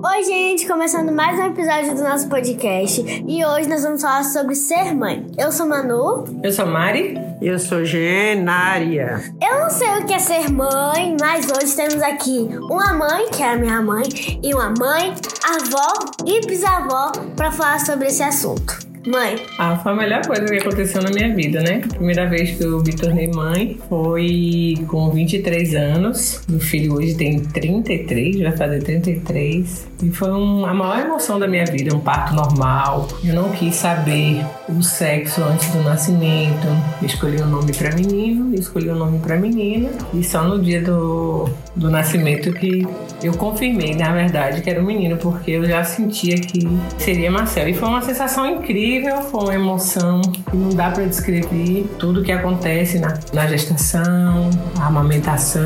Oi, gente, começando mais um episódio do nosso podcast e hoje nós vamos falar sobre ser mãe. Eu sou Manu. Eu sou Mari. Eu sou Genária. Eu não sei o que é ser mãe, mas hoje temos aqui uma mãe, que é a minha mãe, e uma mãe, avó e bisavó para falar sobre esse assunto. Mãe. Ah, foi a melhor coisa que aconteceu na minha vida, né? A primeira vez que eu me tornei mãe foi com 23 anos. Meu filho hoje tem 33, vai fazer 33. E foi um, a maior emoção da minha vida, um parto normal. Eu não quis saber o sexo antes do nascimento. Escolhi o um nome para menino, escolhi o um nome para menina. E só no dia do, do nascimento que eu confirmei, na verdade, que era um menino, porque eu já sentia que seria Marcelo. E foi uma sensação incrível, foi uma emoção que não dá para descrever tudo que acontece na, na gestação, a amamentação.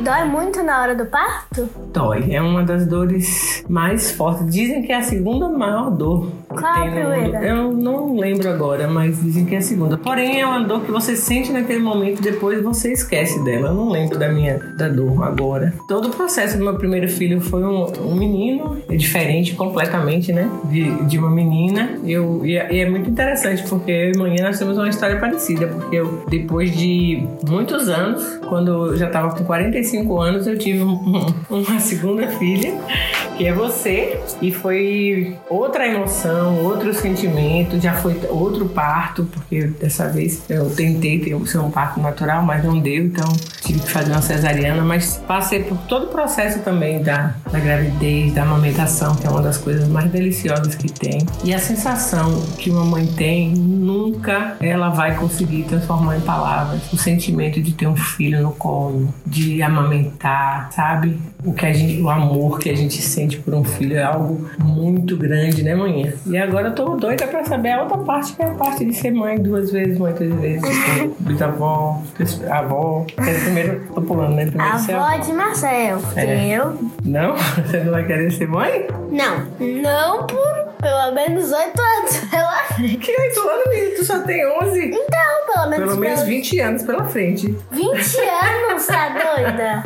Dói muito na hora do parto? Dói. É uma das dores mais forte. Dizem que é a segunda maior dor. Qual a primeira? Eu não lembro agora, mas dizem que é a segunda. Porém, é uma dor que você sente naquele momento e depois você esquece dela. Eu não lembro da minha da dor agora. Todo o processo do meu primeiro filho foi um, um menino, é diferente completamente, né? De, de uma menina. Eu, e, é, e é muito interessante porque eu e manhã nós temos uma história parecida. Porque eu, depois de muitos anos, quando eu já estava com 45 anos, eu tive um, uma segunda filha que é você. E foi outra emoção, outro sentimento, já foi outro parto, porque dessa vez eu tentei ter ser um parto natural, mas não deu, então tive que fazer uma cesariana, mas passei por todo o processo também da, da gravidez, da amamentação, que é uma das coisas mais deliciosas que tem. E a sensação que uma mãe tem, nunca ela vai conseguir transformar em palavras o sentimento de ter um filho no colo, de amamentar, sabe? O que a gente, o amor que a gente sente por um filho é algo muito grande, né, mãe? E agora eu tô doida pra saber a outra parte, que é a parte de ser mãe duas vezes, muitas vezes. Bisavó, avó. Primeiro, tô pulando, né? Primeiro avó de Marcel, é. eu. Não? Você não vai querer ser mãe? Não. Não por pelo menos oito anos pela frente. Que oito anos, menino? Tu só tem onze? Então, pelo menos. Pelo menos pela... 20 anos pela frente. 20 anos, tá doida?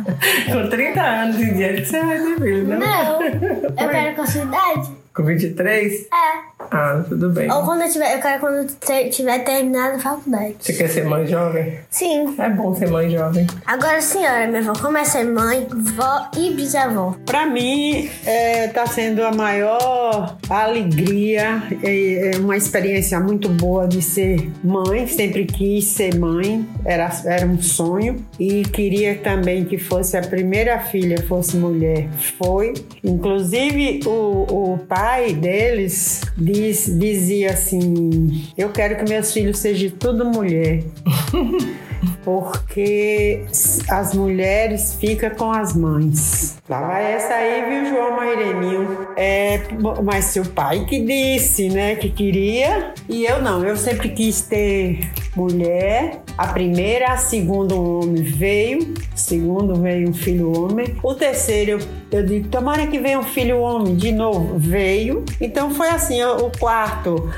Com 30 anos em diante você vai ter filho, não? Não. Eu quero com a sua idade. Com 23? É. Ah, tudo bem. Ou quando eu tiver, eu quero quando eu tiver terminado a faculdade. Você quer ser mãe jovem? Sim. É bom ser mãe jovem. Agora, senhora, minha avó, como é ser mãe, vó e bisavó? Pra mim, é, tá sendo a maior alegria, é, é uma experiência muito boa de ser mãe. Sempre quis ser mãe, era, era um sonho. E queria também que fosse a primeira filha, fosse mulher. Foi. Inclusive, o, o pai deles diz, dizia assim: Eu quero que meus filhos sejam tudo mulher. porque as mulheres ficam com as mães. Lá vai essa aí, viu, João Maireninho? É, mas seu pai que disse, né, que queria, e eu não. Eu sempre quis ter mulher. A primeira, a segunda, um homem veio. O segundo veio um filho homem. O terceiro, eu, digo, tomara que venha um filho homem de novo. Veio. Então foi assim, o quarto,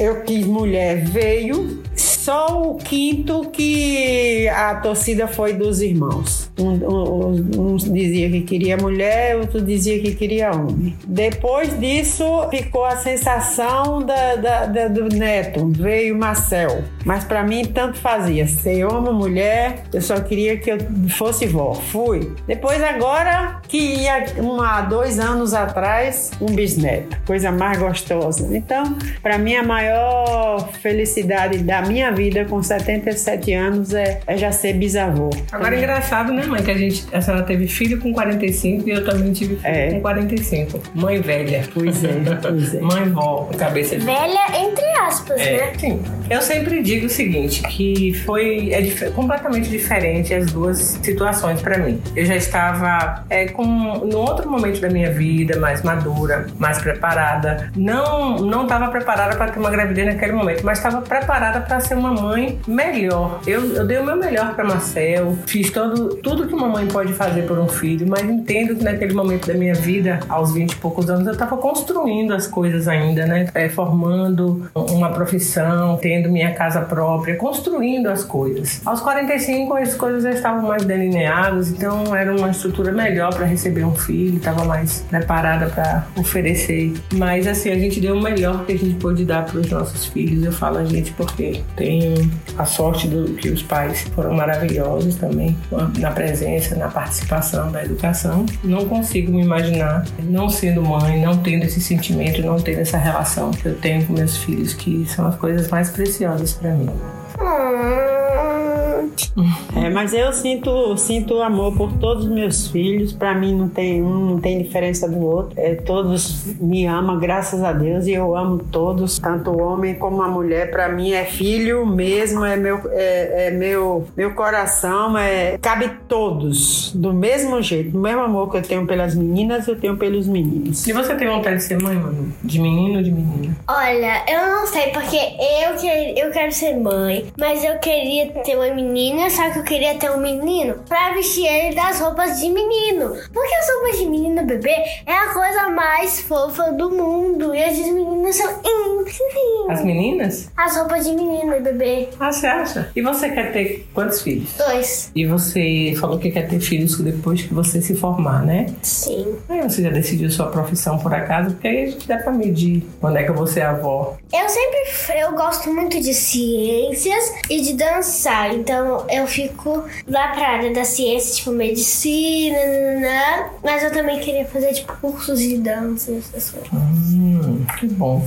eu quis mulher, veio. Só o quinto que a torcida foi dos irmãos. Um, um, dizia que queria mulher, outro dizia que queria homem. Depois disso, ficou a sensação da, da, da do neto. Veio Marcel. Mas para mim, tanto fazia. Se eu amo mulher, eu só queria que eu fosse vó. Fui. Depois, agora, que ia uma, dois anos atrás, um bisneto. Coisa mais gostosa. Então, para mim, a maior felicidade da minha vida com 77 anos é, é já ser bisavô. Agora é engraçado, né, mãe? Que a gente, a senhora teve filho com 45 e eu também tive filho é. com 45. Mãe velha. Pois é, pois é. Mãe vó, cabeça de. Velha, entre aspas, é, né? Sim. Eu sempre digo o seguinte, que foi é dif completamente diferente as duas situações para mim. Eu já estava é, com no outro momento da minha vida, mais madura, mais preparada. Não não estava preparada para ter uma gravidez naquele momento, mas estava preparada para ser uma mãe melhor. Eu, eu dei o meu melhor para Marcel, fiz todo, tudo que uma mãe pode fazer por um filho, mas entendo que naquele momento da minha vida, aos 20 e poucos anos, eu estava construindo as coisas ainda, né? É, formando uma profissão, tendo tendo minha casa própria, construindo as coisas. Aos 45 as coisas já estavam mais delineadas, então era uma estrutura melhor para receber um filho, estava mais preparada para oferecer. Mas assim, a gente deu o melhor que a gente pôde dar para os nossos filhos. Eu falo a gente porque tenho a sorte do que os pais foram maravilhosos também na presença, na participação da educação. Não consigo me imaginar não sendo mãe, não tendo esse sentimento, não tendo essa relação que eu tenho com meus filhos, que são as coisas mais preciosas para mim. É, mas eu sinto, sinto amor por todos os meus filhos. Para mim não tem um, não tem diferença do outro. É, todos me amam, graças a Deus, e eu amo todos, tanto o homem como a mulher. Para mim é filho mesmo, é meu, é, é, meu, meu coração, é cabe todos do mesmo jeito, do mesmo amor que eu tenho pelas meninas, eu tenho pelos meninos. E você tem vontade de ser mãe, mano? De menino ou de menina? Olha, eu não sei, porque eu, que, eu quero ser mãe, mas eu queria ter uma menina, só que eu queria ter um menino pra vestir ele das roupas de menino. Porque as roupas de menino bebê é a coisa mais fofa do mundo. E as meninas são As meninas? As roupas de menino bebê. Ah, você acha? E você quer ter quantos filhos? Dois. E você falou que quer ter filhos depois que você se formar, né? Sim. Aí você já decidiu sua profissão por acaso? Porque aí a gente dá pra medir quando é que eu vou ser avó. Eu sempre eu gosto muito de ciências e de dançar. Então eu fico lá pra área da ciência, tipo medicina, nanana, mas eu também queria fazer tipo cursos de dança essas coisas. Hum, que bom.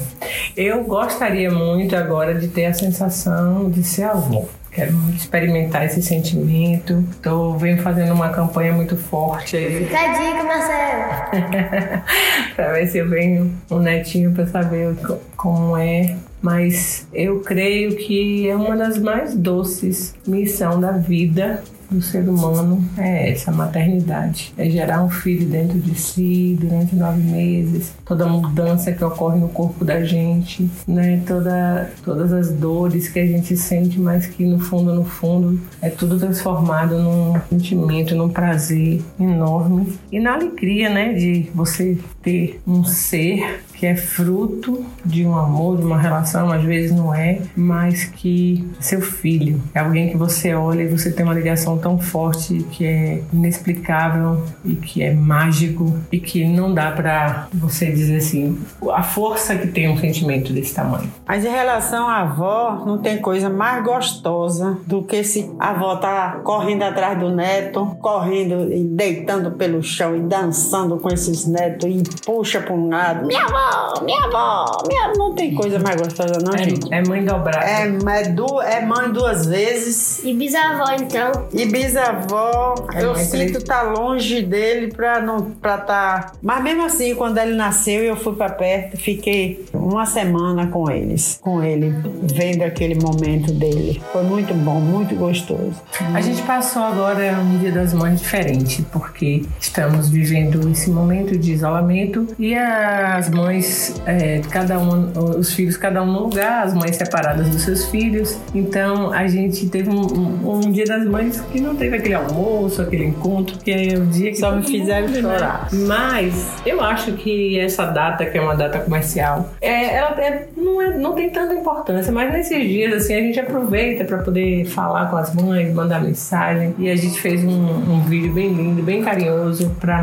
Eu gostaria muito agora de ter a sensação de ser avó. Quero experimentar esse sentimento. Tô venho fazendo uma campanha muito forte aí. Fica a dica, Marcelo. pra ver se eu venho um netinho pra saber co- como é. Mas eu creio que é uma das mais doces missão da vida do ser humano é essa, a maternidade. É gerar um filho dentro de si durante nove meses, toda a mudança que ocorre no corpo da gente, né? Toda, todas as dores que a gente sente, mas que no fundo, no fundo, é tudo transformado num sentimento, num prazer enorme e na alegria, né? De você ter um ser que é fruto de um amor, de uma relação, às vezes não é, mas que seu filho é alguém que você olha e você tem uma ligação tão forte que é inexplicável e que é mágico e que não dá pra você dizer assim a força que tem um sentimento desse tamanho. Mas em relação à avó, não tem coisa mais gostosa do que se a avó tá correndo atrás do neto, correndo e deitando pelo chão e dançando com esses netos e puxa para um lado. Minha avó, minha avó, minha... não tem coisa mais gostosa não, gente. É, é mãe dobrada. É, é, du... é mãe duas vezes E bisavó, então. e bisavó. É eu sinto estar longe dele pra não pra tá. Mas mesmo assim, quando ele nasceu, eu fui pra perto, fiquei uma semana com eles, com ele, vendo aquele momento dele. Foi muito bom, muito gostoso. A gente passou agora um Dia das Mães diferente, porque estamos vivendo esse momento de isolamento e as mães, é, cada uma, os filhos, cada um no lugar, as mães separadas dos seus filhos. Então a gente teve um, um- um Dia das Mães que não teve aquele almoço, aquele encontro, que é o dia que Só me fizeram né? chorar. Mas eu acho que essa data, que é uma data comercial, é, ela é- não, é- não tem tanta importância, mas nesses dias assim a gente aproveita para poder falar com as mães, mandar mensagem. E a gente fez um, um vídeo bem lindo, bem carinhoso pra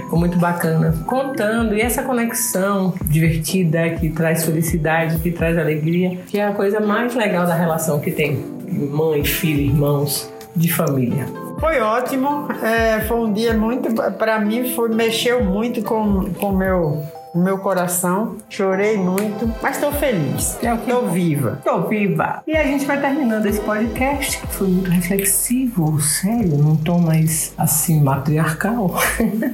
ficou muito bacana, contando e essa conexão divertida que traz felicidade, que traz alegria, que é a coisa mais legal da relação que tem mãe, filho, irmãos, de família. Foi ótimo, é, foi um dia muito, pra mim, foi, mexeu muito com o meu, meu coração. Chorei muito, mas estou feliz. É Estou viva. Tô viva! E a gente vai terminando esse podcast, que foi muito reflexivo, sério, num tom mais assim, matriarcal.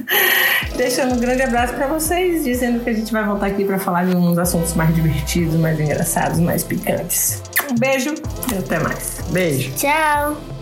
Deixando um grande abraço pra vocês, dizendo que a gente vai voltar aqui pra falar de uns assuntos mais divertidos, mais engraçados, mais picantes. Um beijo e até mais. Beijo. Tchau.